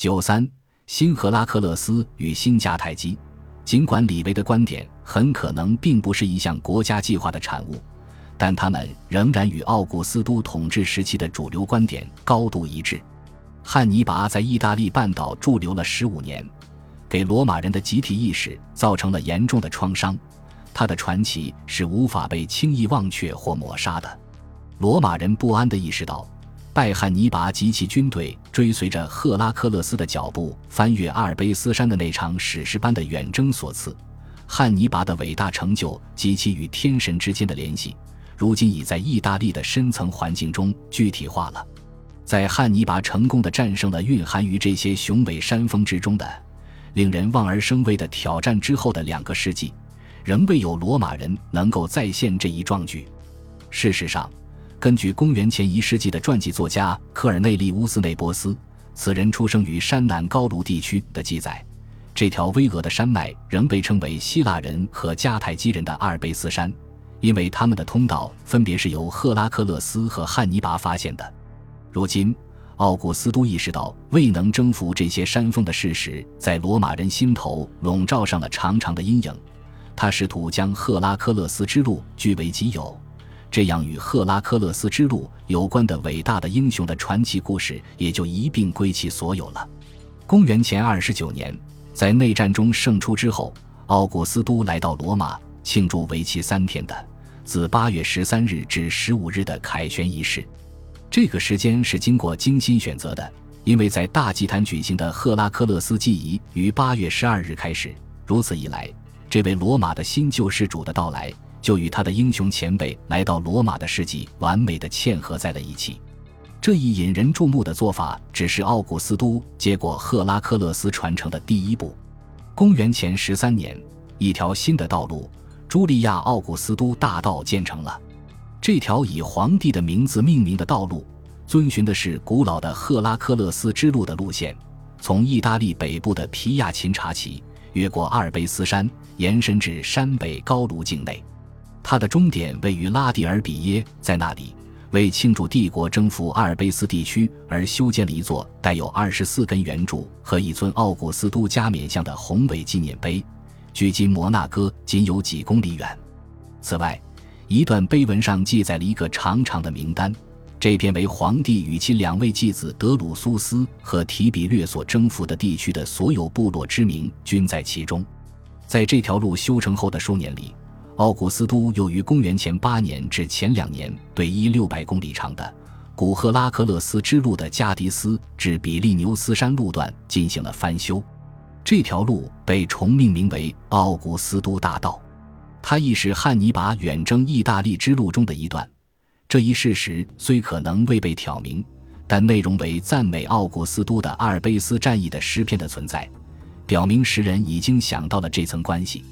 九三，新赫拉克勒斯与新迦太基。尽管李维的观点很可能并不是一项国家计划的产物，但他们仍然与奥古斯都统治时期的主流观点高度一致。汉尼拔在意大利半岛驻留了十五年，给罗马人的集体意识造成了严重的创伤。他的传奇是无法被轻易忘却或抹杀的。罗马人不安地意识到，拜汉尼拔及其军队追随着赫拉克勒斯的脚步翻越阿尔卑斯山的那场史诗般的远征所赐。汉尼拔的伟大成就及其与天神之间的联系，如今已在意大利的深层环境中具体化了。在汉尼拔成功的战胜了蕴含于这些雄伟山峰之中的、令人望而生畏的挑战之后的两个世纪。仍未有罗马人能够再现这一壮举。事实上，根据公元前一世纪的传记作家科尔内利乌斯内波斯，此人出生于山南高卢地区的记载，这条巍峨的山脉仍被称为希腊人和迦太基人的阿尔卑斯山，因为他们的通道分别是由赫拉克勒斯和汉尼拔发现的。如今，奥古斯都意识到未能征服这些山峰的事实，在罗马人心头笼罩上了长长的阴影。他试图将赫拉克勒斯之路据为己有，这样与赫拉克勒斯之路有关的伟大的英雄的传奇故事也就一并归其所有了。公元前二十九年，在内战中胜出之后，奥古斯都来到罗马庆祝为期三天的自八月十三日至十五日的凯旋仪式。这个时间是经过精心选择的，因为在大祭坛举行的赫拉克勒斯祭仪于八月十二日开始。如此一来。这位罗马的新救世主的到来，就与他的英雄前辈来到罗马的事迹完美的嵌合在了一起。这一引人注目的做法，只是奥古斯都接过赫拉克勒斯传承的第一步。公元前十三年，一条新的道路——朱利亚·奥古斯都大道建成了。这条以皇帝的名字命名的道路，遵循的是古老的赫拉克勒斯之路的路线，从意大利北部的皮亚琴察起。越过阿尔卑斯山，延伸至山北高卢境内，它的终点位于拉蒂尔比耶。在那里，为庆祝帝国征服阿尔卑斯地区而修建了一座带有二十四根圆柱和一尊奥古斯都加冕像的宏伟纪念碑，距今摩纳哥仅有几公里远。此外，一段碑文上记载了一个长长的名单。这篇为皇帝与其两位继子德鲁苏斯和提比略所征服的地区的所有部落之名均在其中。在这条路修成后的数年里，奥古斯都又于公元前八年至前两年对一六百公里长的古赫拉克勒斯之路的加迪斯至比利牛斯山路段进行了翻修。这条路被重命名为奥古斯都大道，它亦是汉尼拔远征意大利之路中的一段。这一事实虽可能未被挑明，但内容为赞美奥古斯都的阿尔卑斯战役的诗篇的存在，表明时人已经想到了这层关系。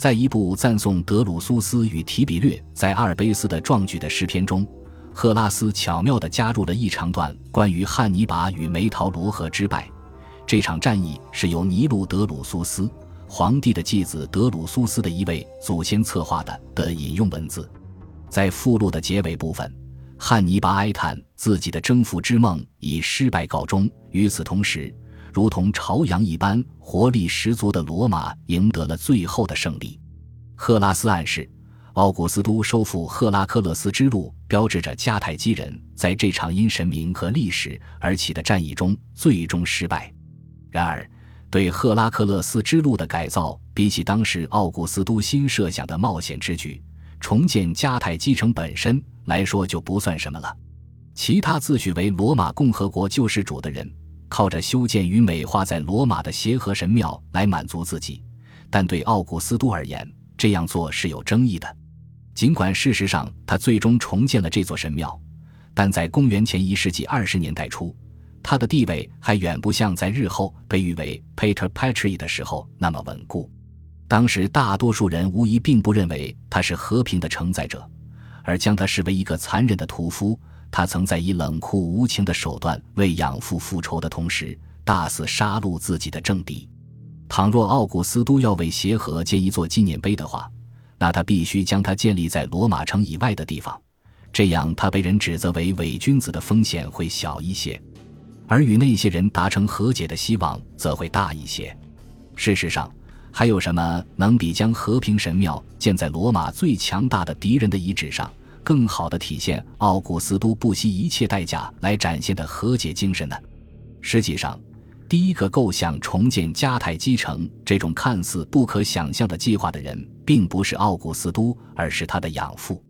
在一部赞颂德鲁苏斯与提比略在阿尔卑斯的壮举的诗篇中，赫拉斯巧妙地加入了一长段关于汉尼拔与梅陶罗河之败。这场战役是由尼禄德鲁苏斯皇帝的继子德鲁苏斯的一位祖先策划的的引用文字。在附录的结尾部分，汉尼拔哀叹自己的征服之梦以失败告终。与此同时，如同朝阳一般活力十足的罗马赢得了最后的胜利。赫拉斯暗示，奥古斯都收复赫拉克勒斯之路，标志着迦太基人在这场因神明和历史而起的战役中最终失败。然而，对赫拉克勒斯之路的改造，比起当时奥古斯都新设想的冒险之举。重建迦太基城本身来说就不算什么了。其他自诩为罗马共和国救世主的人，靠着修建与美化在罗马的协和神庙来满足自己，但对奥古斯都而言，这样做是有争议的。尽管事实上他最终重建了这座神庙，但在公元前一世纪二十年代初，他的地位还远不像在日后被誉为 Pater Patri 的时候那么稳固。当时大多数人无疑并不认为他是和平的承载者，而将他视为一个残忍的屠夫。他曾在以冷酷无情的手段为养父复仇的同时，大肆杀戮自己的政敌。倘若奥古斯都要为协和建一座纪念碑的话，那他必须将它建立在罗马城以外的地方，这样他被人指责为伪君子的风险会小一些。而与那些人达成和解的希望则会大一些。事实上，还有什么能比将和平神庙建在罗马最强大的敌人的遗址上，更好的体现奥古斯都不惜一切代价来展现的和解精神呢？实际上，第一个构想重建迦太基城这种看似不可想象的计划的人，并不是奥古斯都，而是他的养父。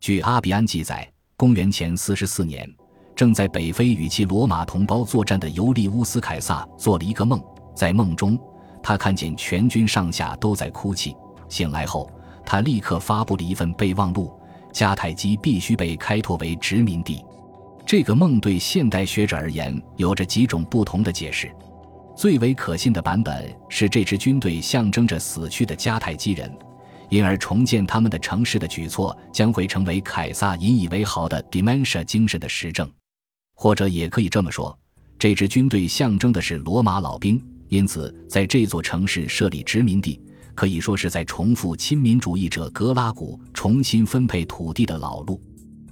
据阿比安记载，公元前四十四年，正在北非与其罗马同胞作战的尤利乌斯·凯撒做了一个梦，在梦中。他看见全军上下都在哭泣。醒来后，他立刻发布了一份备忘录：迦太基必须被开拓为殖民地。这个梦对现代学者而言有着几种不同的解释。最为可信的版本是，这支军队象征着死去的迦太基人，因而重建他们的城市的举措将会成为凯撒引以为豪的 Dementia 精神的实证。或者也可以这么说，这支军队象征的是罗马老兵。因此，在这座城市设立殖民地，可以说是在重复亲民主义者格拉古重新分配土地的老路。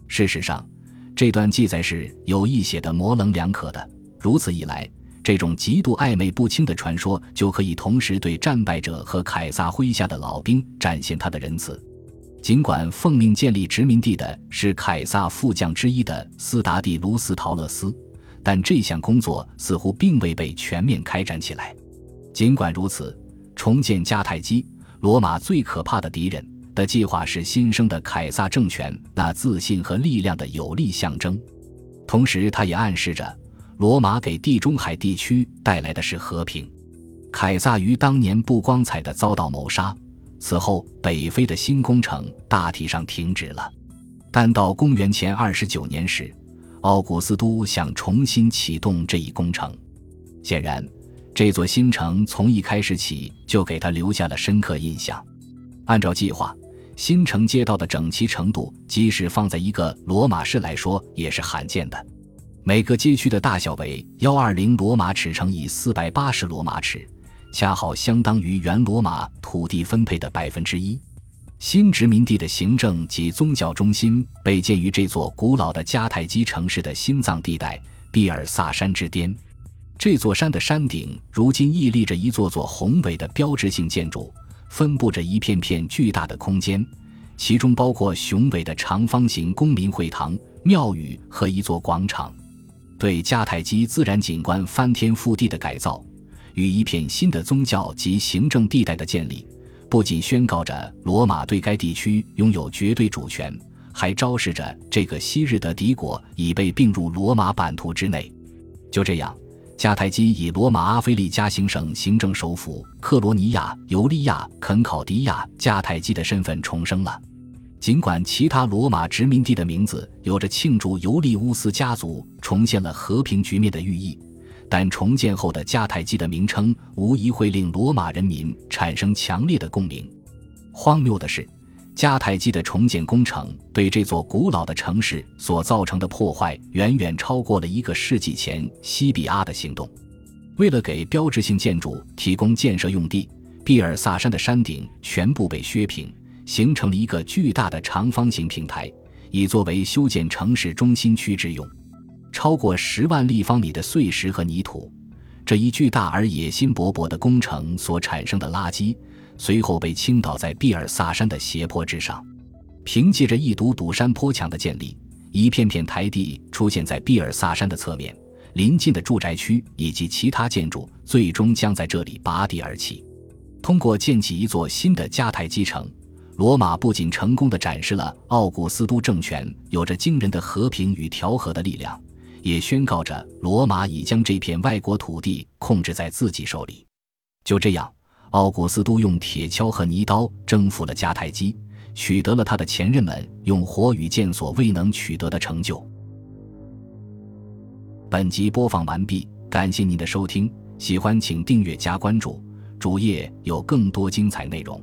事实上，这段记载是有意写的模棱两可的。如此一来，这种极度暧昧不清的传说就可以同时对战败者和凯撒麾下的老兵展现他的仁慈。尽管奉命建立殖民地的是凯撒副将之一的斯达蒂卢斯·陶勒斯。但这项工作似乎并未被全面开展起来。尽管如此，重建迦太基——罗马最可怕的敌人的计划是新生的凯撒政权那自信和力量的有力象征。同时，它也暗示着罗马给地中海地区带来的是和平。凯撒于当年不光彩的遭到谋杀，此后北非的新工程大体上停止了。但到公元前二十九年时，奥古斯都想重新启动这一工程，显然，这座新城从一开始起就给他留下了深刻印象。按照计划，新城街道的整齐程度，即使放在一个罗马市来说，也是罕见的。每个街区的大小为幺二零罗马尺乘以四百八十罗马尺，恰好相当于原罗马土地分配的百分之一。新殖民地的行政及宗教中心被建于这座古老的迦太基城市的心脏地带——比尔萨山之巅。这座山的山顶如今屹立着一座座宏伟的标志性建筑，分布着一片片巨大的空间，其中包括雄伟的长方形公民会堂、庙宇和一座广场。对迦太基自然景观翻天覆地的改造，与一片新的宗教及行政地带的建立。不仅宣告着罗马对该地区拥有绝对主权，还昭示着这个昔日的敌国已被并入罗马版图之内。就这样，迦太基以罗马阿非利加行省行政首府克罗尼亚尤利亚肯考迪亚迦太基的身份重生了。尽管其他罗马殖民地的名字有着庆祝尤利乌斯家族重现了和平局面的寓意。但重建后的迦太基的名称无疑会令罗马人民产生强烈的共鸣。荒谬的是，迦太基的重建工程对这座古老的城市所造成的破坏远远超过了一个世纪前西比阿的行动。为了给标志性建筑提供建设用地，毕尔萨山的山顶全部被削平，形成了一个巨大的长方形平台，以作为修建城市中心区之用。超过十万立方米的碎石和泥土，这一巨大而野心勃勃的工程所产生的垃圾，随后被倾倒在毕尔萨山的斜坡之上。凭借着一堵堵山坡墙的建立，一片片台地出现在毕尔萨山的侧面，临近的住宅区以及其他建筑最终将在这里拔地而起。通过建起一座新的迦太基城，罗马不仅成功地展示了奥古斯都政权有着惊人的和平与调和的力量。也宣告着罗马已将这片外国土地控制在自己手里。就这样，奥古斯都用铁锹和泥刀征服了迦太基，取得了他的前任们用火与剑所未能取得的成就。本集播放完毕，感谢您的收听，喜欢请订阅加关注，主页有更多精彩内容。